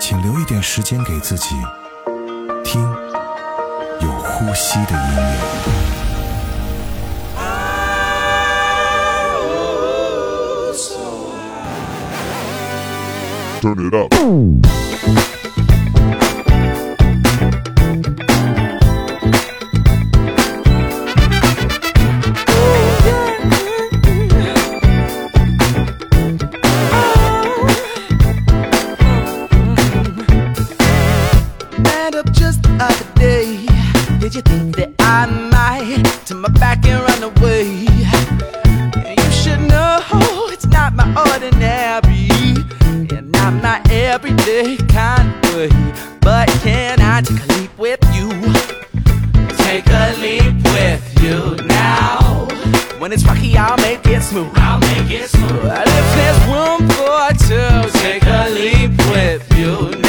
请留一点时间给自己，听有呼吸的音乐。Turn it up. But can I take a leap with you? Take a leap with you now. When it's rocky, I'll make it smooth. I'll make it smooth. If there's room for two, take a leap with you now.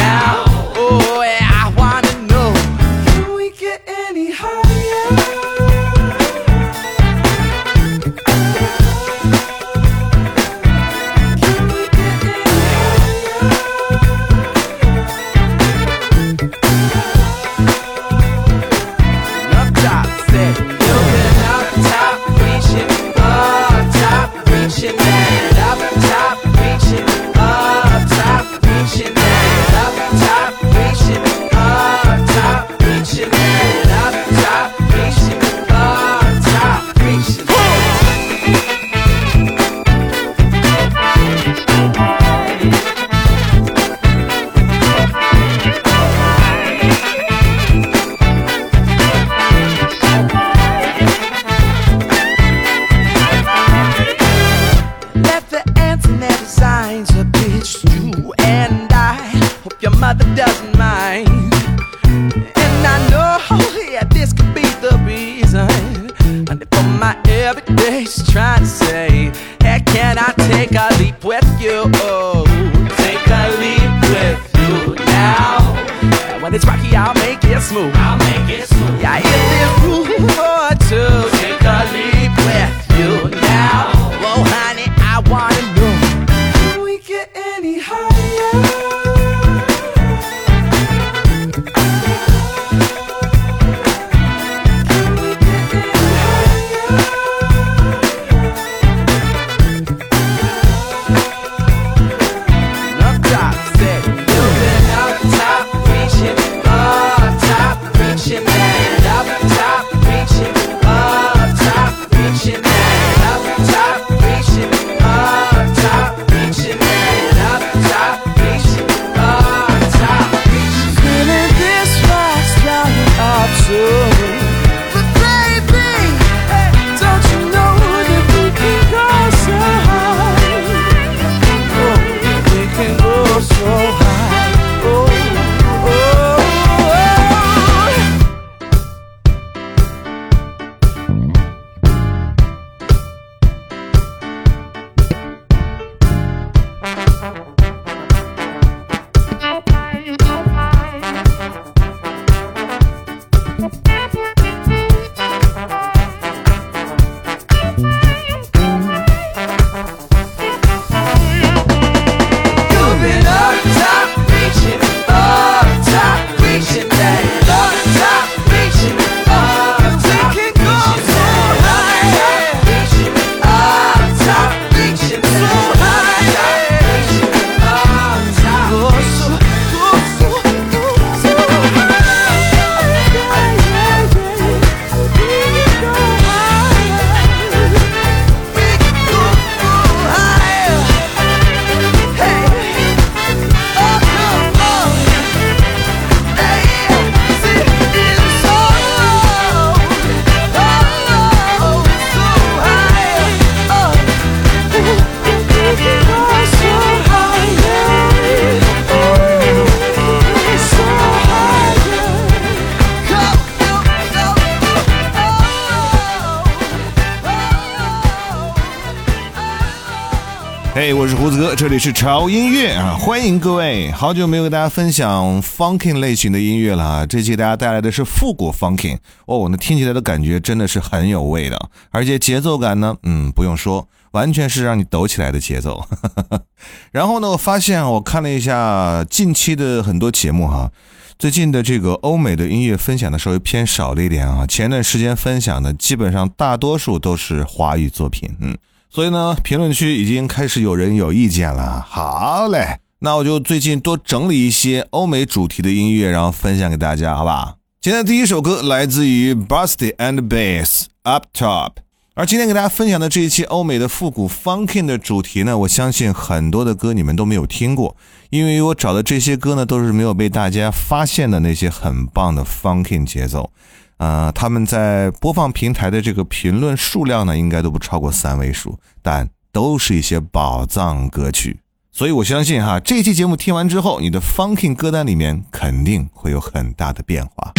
For my everyday's trying to say, hey, can I take a leap with you? Oh, take a leap with you now. And when it's rocky, I'll make it smooth. I'll make it smooth. Yeah, if there's room for two, take a leap with you now. Whoa, honey, I wanna 这里是潮音乐啊，欢迎各位！好久没有跟大家分享 funking 类型的音乐了啊，这期给大家带来的是复古 funking 哦，那听起来的感觉真的是很有味道，而且节奏感呢，嗯，不用说，完全是让你抖起来的节奏。然后呢，我发现我看了一下近期的很多节目哈，最近的这个欧美的音乐分享的稍微偏少了一点啊，前段时间分享的基本上大多数都是华语作品，嗯。所以呢，评论区已经开始有人有意见了。好嘞，那我就最近多整理一些欧美主题的音乐，然后分享给大家，好吧？今天第一首歌来自于 Busty and Bass Up Top，而今天给大家分享的这一期欧美的复古 Funkin 的主题呢，我相信很多的歌你们都没有听过，因为我找的这些歌呢，都是没有被大家发现的那些很棒的 Funkin 节奏。呃，他们在播放平台的这个评论数量呢，应该都不超过三位数，但都是一些宝藏歌曲，所以我相信哈，这期节目听完之后，你的 funking 歌单里面肯定会有很大的变化。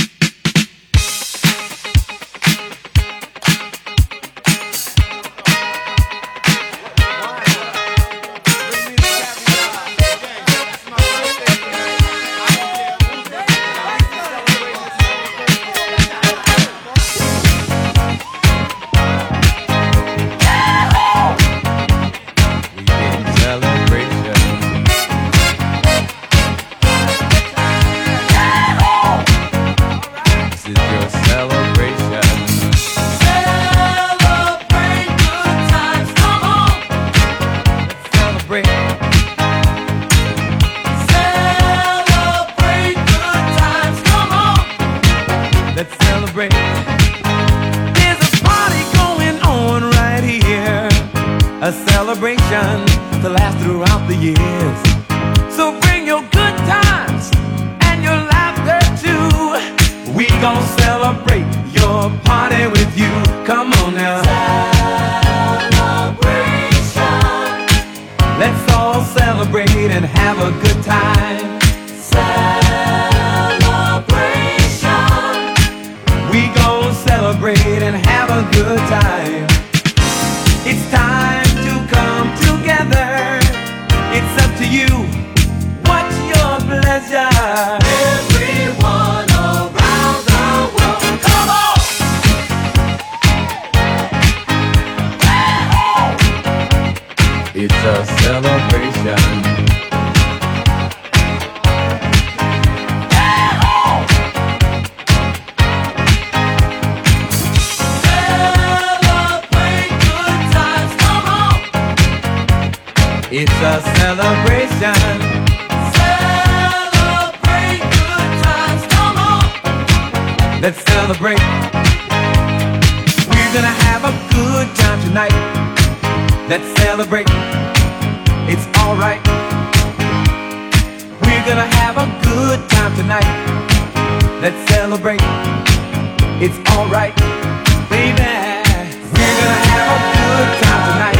It's a celebration. Celebrate good times, come on. Let's celebrate. We're gonna have a good time tonight. Let's celebrate. It's alright. We're gonna have a good time tonight. Let's celebrate. It's alright, baby. We're gonna have a good time tonight.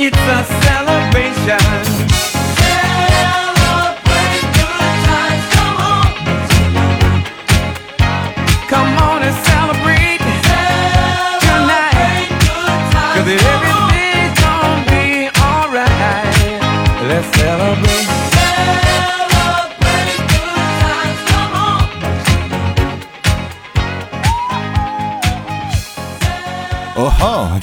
It's a sad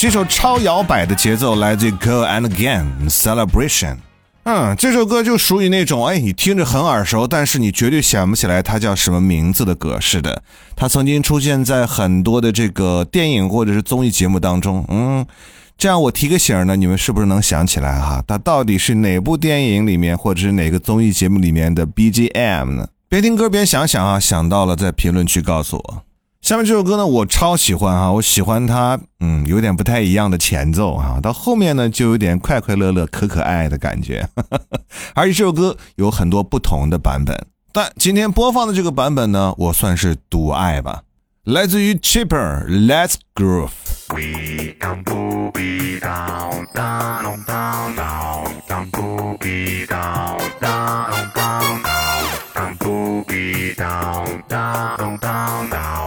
这首超摇摆的节奏来自 Go and Again Celebration。嗯，这首歌就属于那种，哎，你听着很耳熟，但是你绝对想不起来它叫什么名字的格式的。它曾经出现在很多的这个电影或者是综艺节目当中。嗯，这样我提个醒儿呢，你们是不是能想起来哈？它到底是哪部电影里面，或者是哪个综艺节目里面的 BGM 呢？边听歌边想想啊，想到了在评论区告诉我。下面这首歌呢，我超喜欢哈，我喜欢它，嗯，有点不太一样的前奏啊，到后面呢就有点快快乐乐、可可爱爱的感觉。而且这首歌有很多不同的版本，但今天播放的这个版本呢，我算是独爱吧。来自于 Cheaper Let's Groove。We can boogie down, down, down, down, down, boogie down, down, down, down, down, boogie down, down, down, down, down,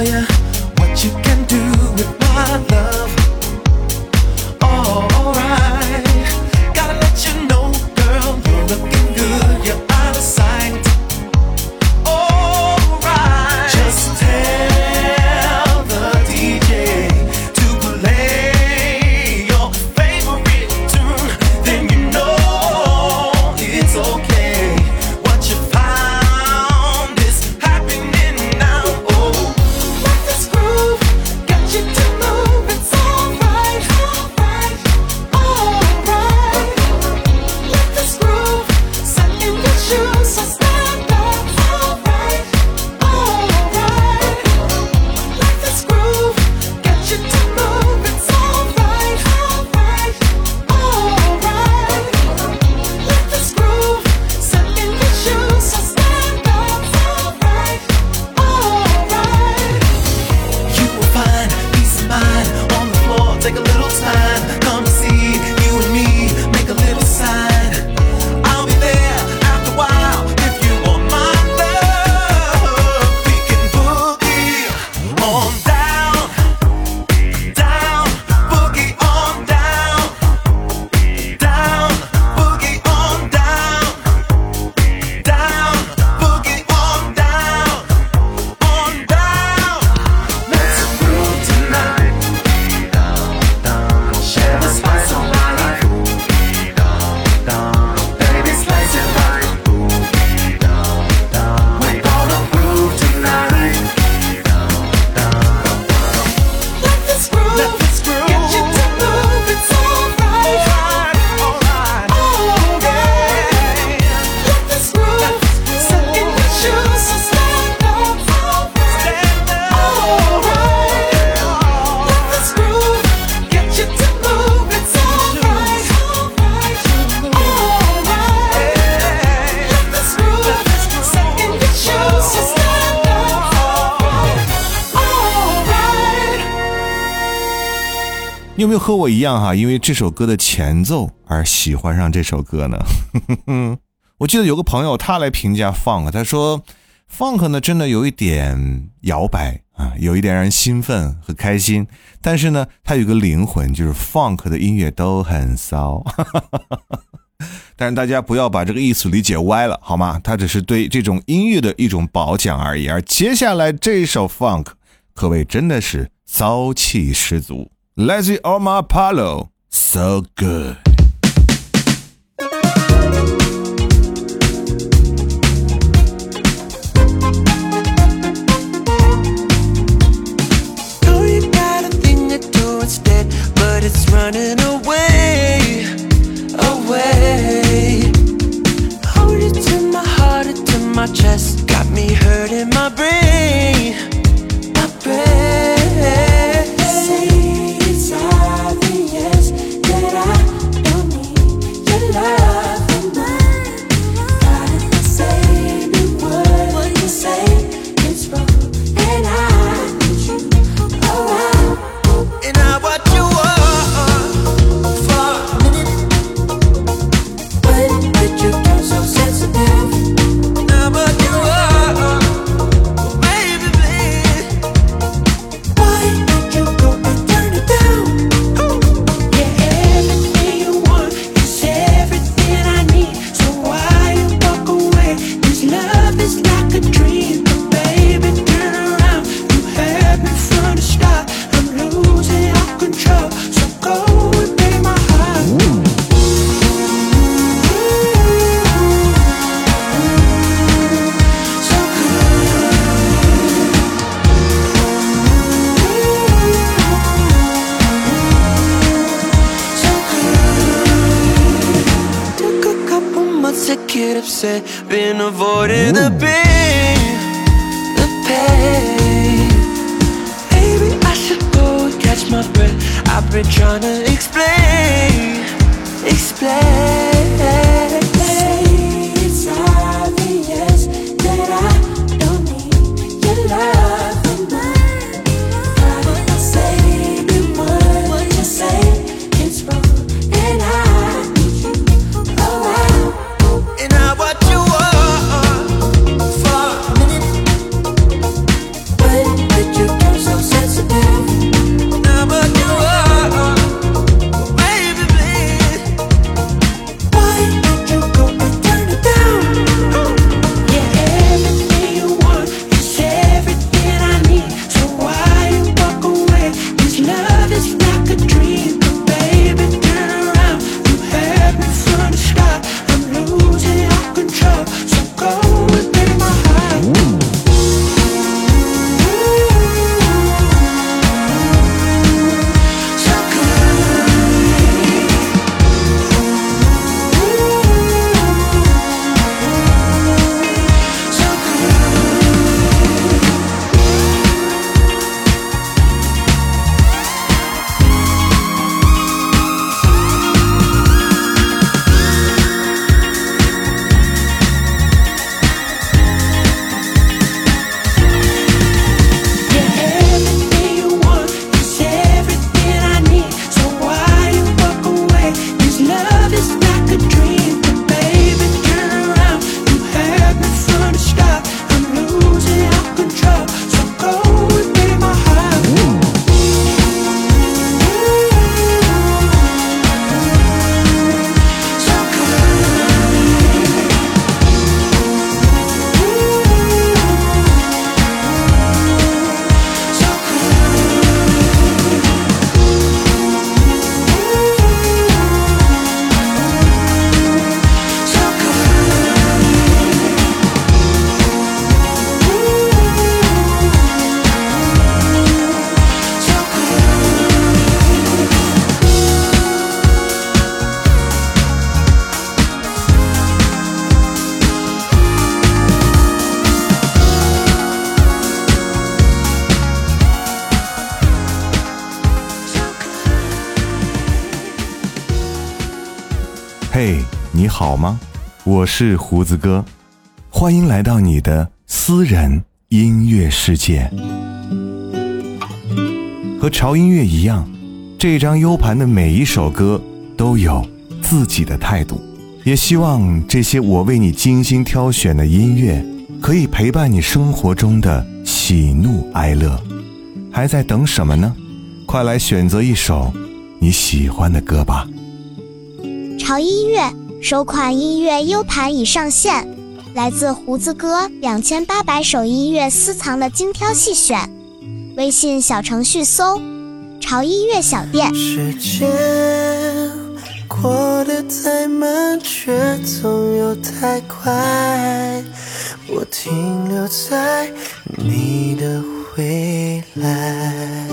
for you. 我一样哈？因为这首歌的前奏而喜欢上这首歌呢？我记得有个朋友他来评价 funk，他说 funk 呢真的有一点摇摆啊，有一点让人兴奋和开心，但是呢，它有个灵魂，就是 funk 的音乐都很骚。但是大家不要把这个意思理解歪了，好吗？它只是对这种音乐的一种褒奖而已。而接下来这首 funk 可谓真的是骚气十足。Lazy Omar Palo. So good. It's running away, away. Hold it to my heart, it to my chest, got me hurting my brain. 好吗？我是胡子哥，欢迎来到你的私人音乐世界。和潮音乐一样，这张 U 盘的每一首歌都有自己的态度。也希望这些我为你精心挑选的音乐，可以陪伴你生活中的喜怒哀乐。还在等什么呢？快来选择一首你喜欢的歌吧。潮音乐首款音乐 U 盘已上线，来自胡子哥两千八百首音乐私藏的精挑细选。微信小程序搜“潮音乐小店时间过得太慢，却总又太快。我停留在你的未来。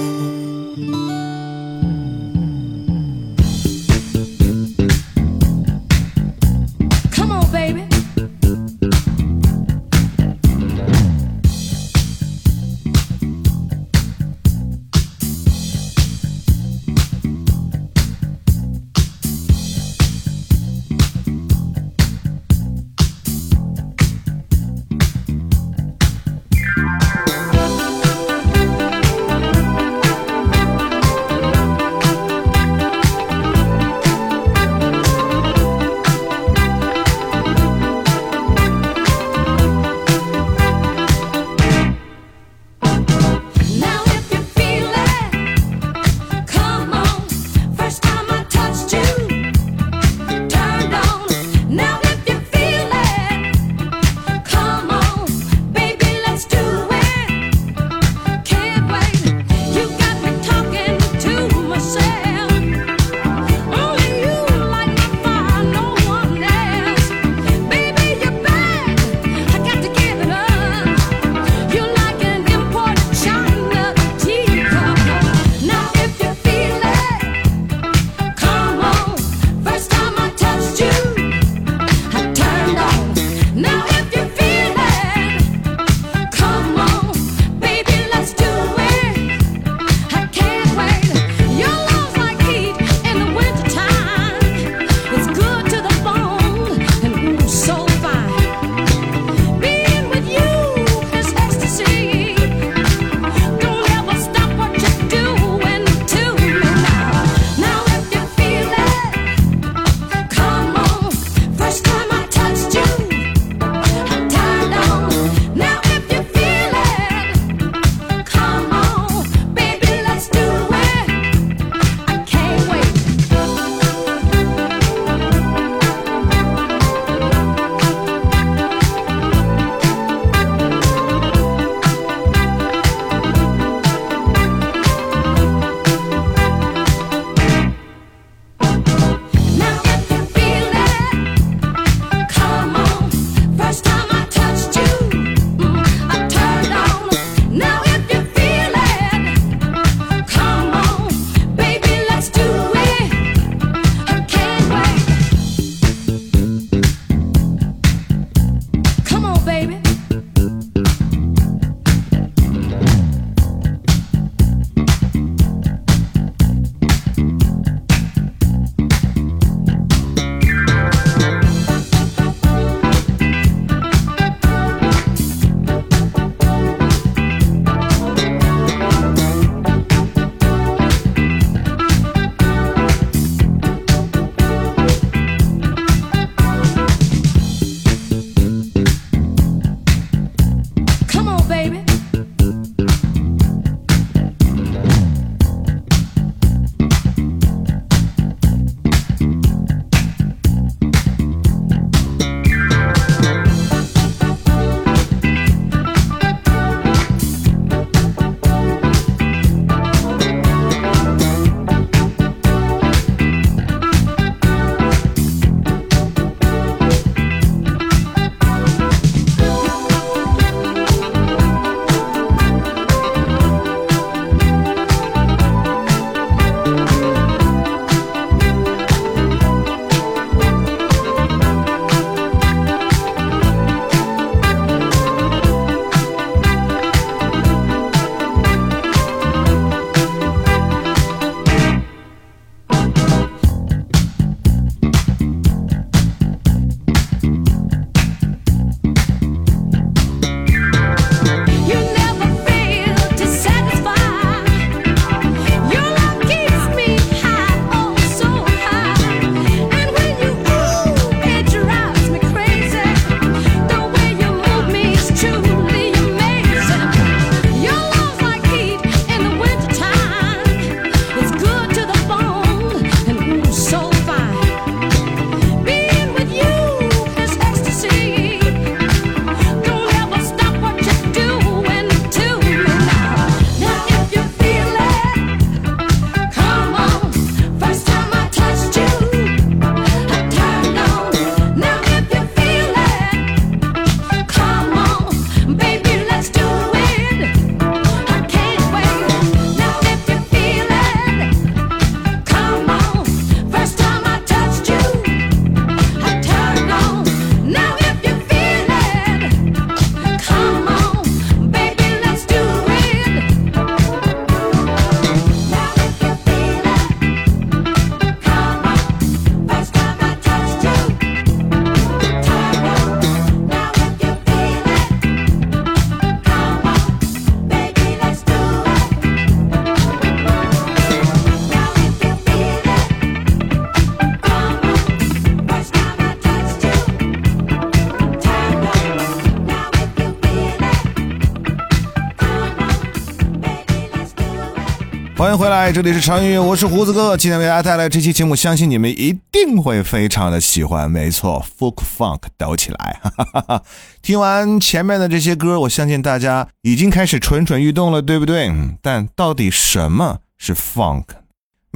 欢迎回来，这里是长音乐，我是胡子哥。今天为大家带来这期节目，相信你们一定会非常的喜欢。没错，folk funk 抖起来！哈哈哈哈。听完前面的这些歌，我相信大家已经开始蠢蠢欲动了，对不对？但到底什么是 funk？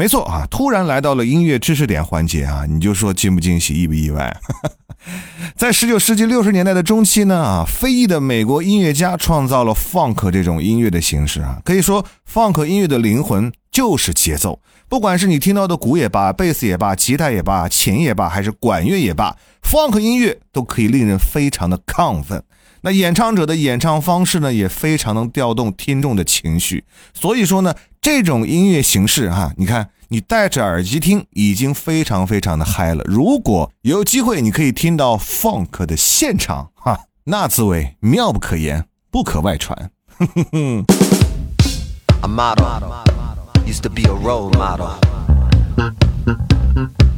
没错啊，突然来到了音乐知识点环节啊，你就说惊不惊喜，意不意外？在十九世纪六十年代的中期呢，啊，非裔的美国音乐家创造了 funk 这种音乐的形式啊。可以说，funk 音乐的灵魂就是节奏。不管是你听到的鼓也罢，贝斯也罢，吉他也罢，琴也罢，还是管乐也罢，funk 音乐都可以令人非常的亢奋。那演唱者的演唱方式呢，也非常能调动听众的情绪。所以说呢，这种音乐形式哈、你看你戴着耳机听，已经非常非常的嗨了。如果有机会，你可以听到 funk 的现场哈、那滋味妙不可言，不可外传。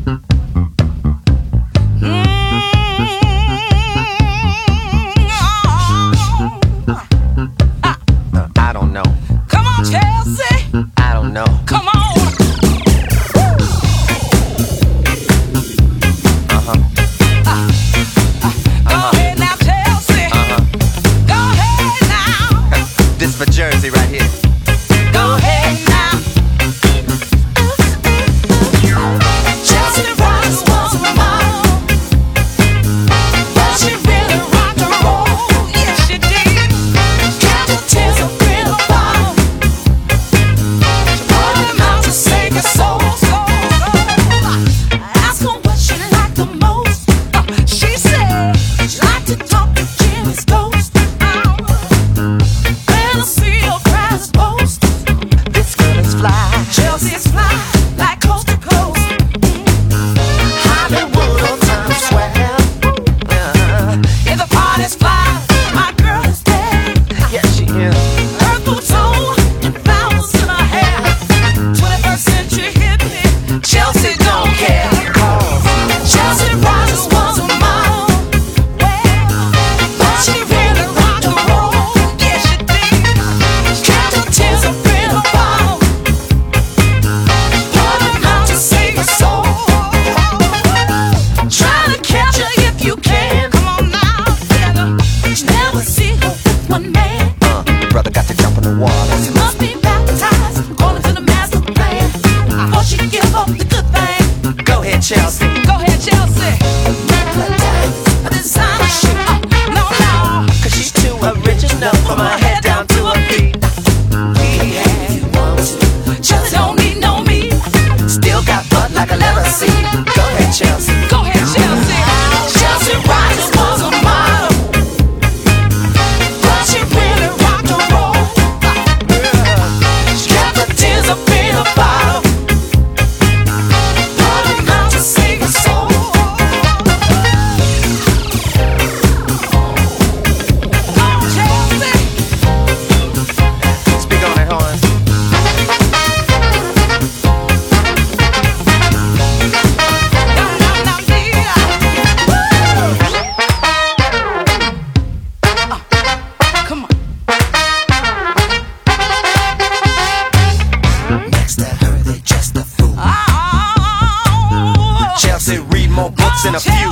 in a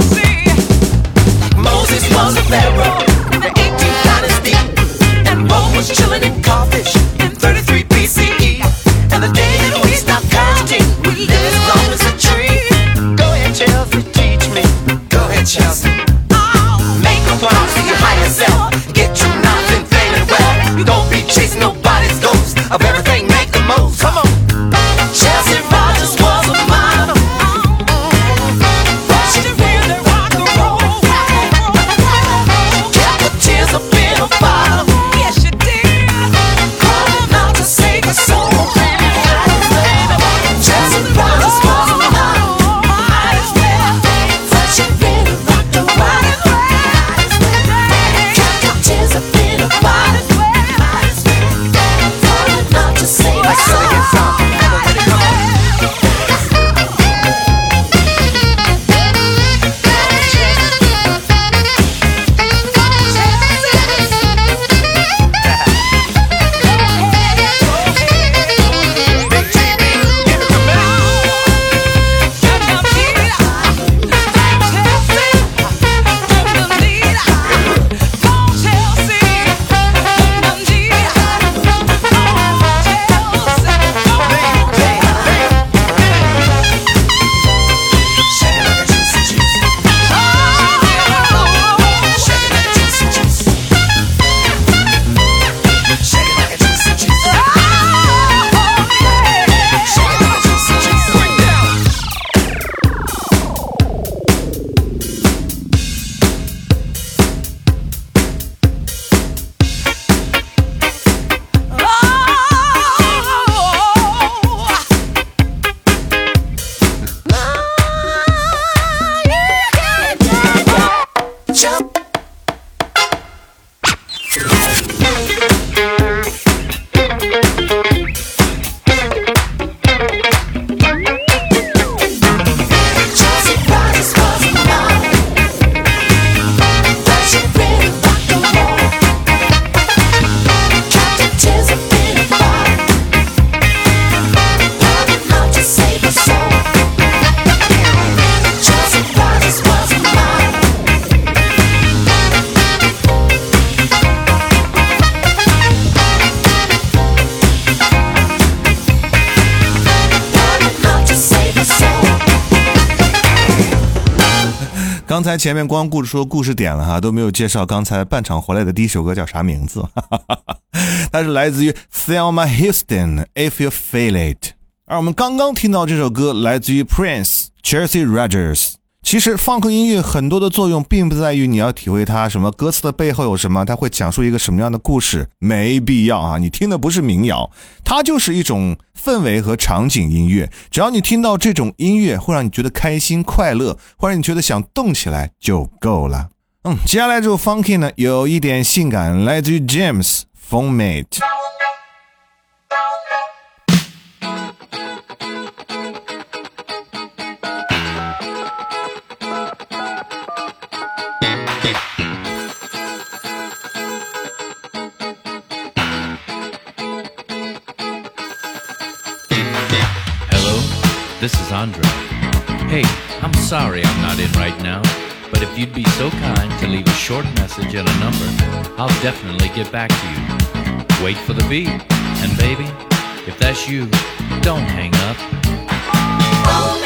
刚才前面光顾着说故事点了哈，都没有介绍刚才半场回来的第一首歌叫啥名字，它是来自于 Thelma Houston If You Feel It。而我们刚刚听到这首歌来自于 Prince Chelsea Rogers。其实放克音乐很多的作用，并不在于你要体会它什么歌词的背后有什么，它会讲述一个什么样的故事，没必要啊！你听的不是民谣，它就是一种氛围和场景音乐。只要你听到这种音乐，会让你觉得开心快乐，会让你觉得想动起来就够了。嗯，接下来这首 Funky 呢，有一点性感，来自于 James f this is Andre. Hey, I'm sorry I'm not in right now, but if you'd be so kind to leave a short message and a number, I'll definitely get back to you. Wait for the beep, and baby, if that's you, don't hang up.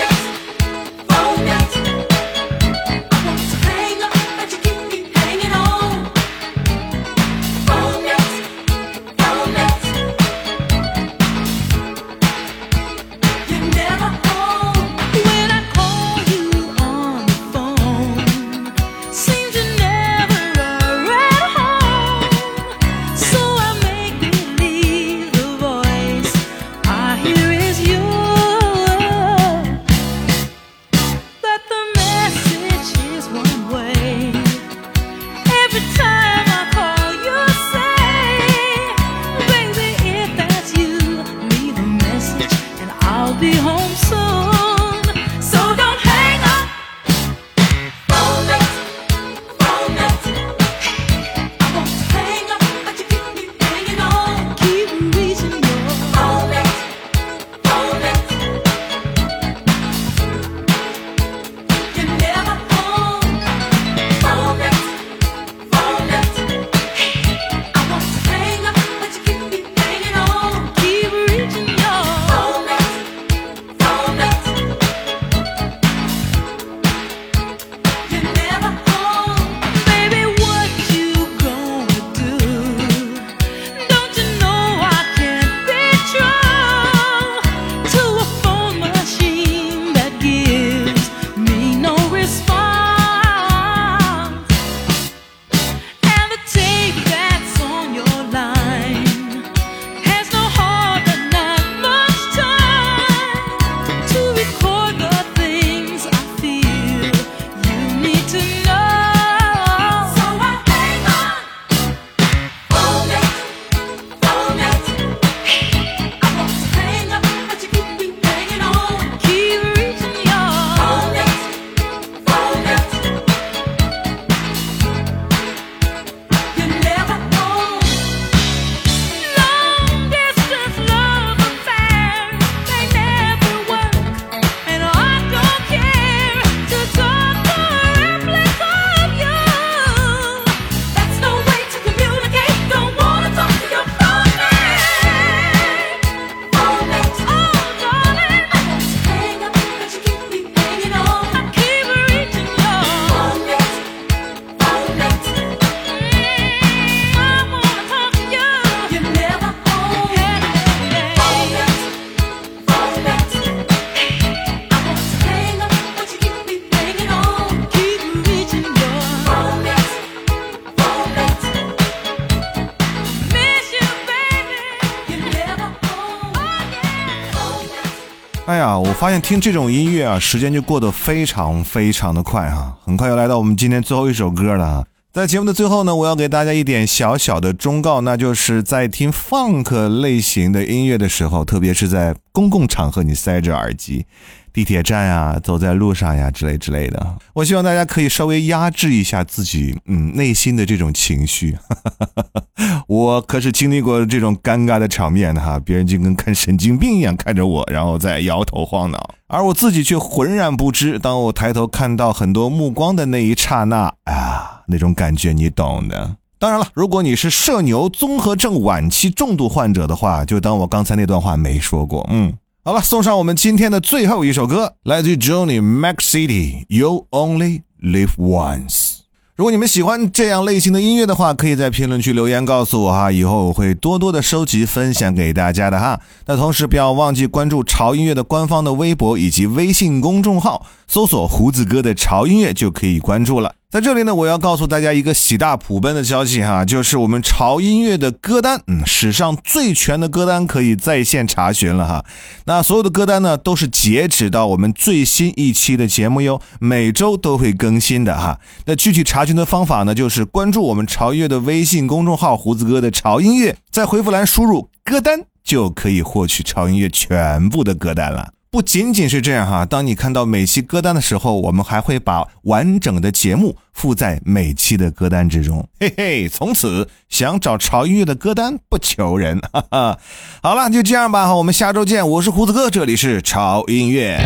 发现听这种音乐啊，时间就过得非常非常的快哈、很快又来到我们今天最后一首歌了。在节目的最后呢，我要给大家一点小小的忠告，那就是在听 funk 类型的音乐的时候，特别是在公共场合，你塞着耳机，地铁站呀、走在路上呀之类之类的，我希望大家可以稍微压制一下自己嗯内心的这种情绪。我可是经历过这种尴尬的场面的哈，别人就跟看神经病一样看着我，然后再摇头晃脑，而我自己却浑然不知。当我抬头看到很多目光的那一刹那，啊，那种感觉你懂的。当然了，如果你是社牛综合症晚期重度患者的话，就当我刚才那段话没说过。嗯，好了，送上我们今天的最后一首歌，来自 Johnny Mac City，You Only Live Once。如果你们喜欢这样类型的音乐的话，可以在评论区留言告诉我哈，以后我会多多的收集分享给大家的哈。那同时不要忘记关注潮音乐的官方的微博以及微信公众号，搜索胡子哥的潮音乐就可以关注了。在这里呢，我要告诉大家一个喜大普奔的消息哈，就是我们潮音乐的歌单，嗯，史上最全的歌单可以在线查询了哈。那所有的歌单呢，都是截止到我们最新一期的节目哟，每周都会更新的哈。那具体查询的方法呢，就是关注我们潮音乐的微信公众号“胡子哥的潮音乐”，在回复栏输入“歌单”，就可以获取潮音乐全部的歌单了。不仅仅是这样哈，当你看到每期歌单的时候，我们还会把完整的节目附在每期的歌单之中。嘿嘿，从此想找潮音乐的歌单不求人。哈哈，好了，就这样吧，我们下周见。我是胡子哥，这里是潮音乐。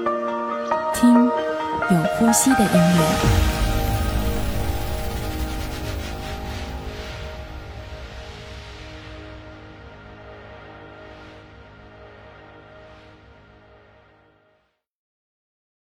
听有呼吸的音乐。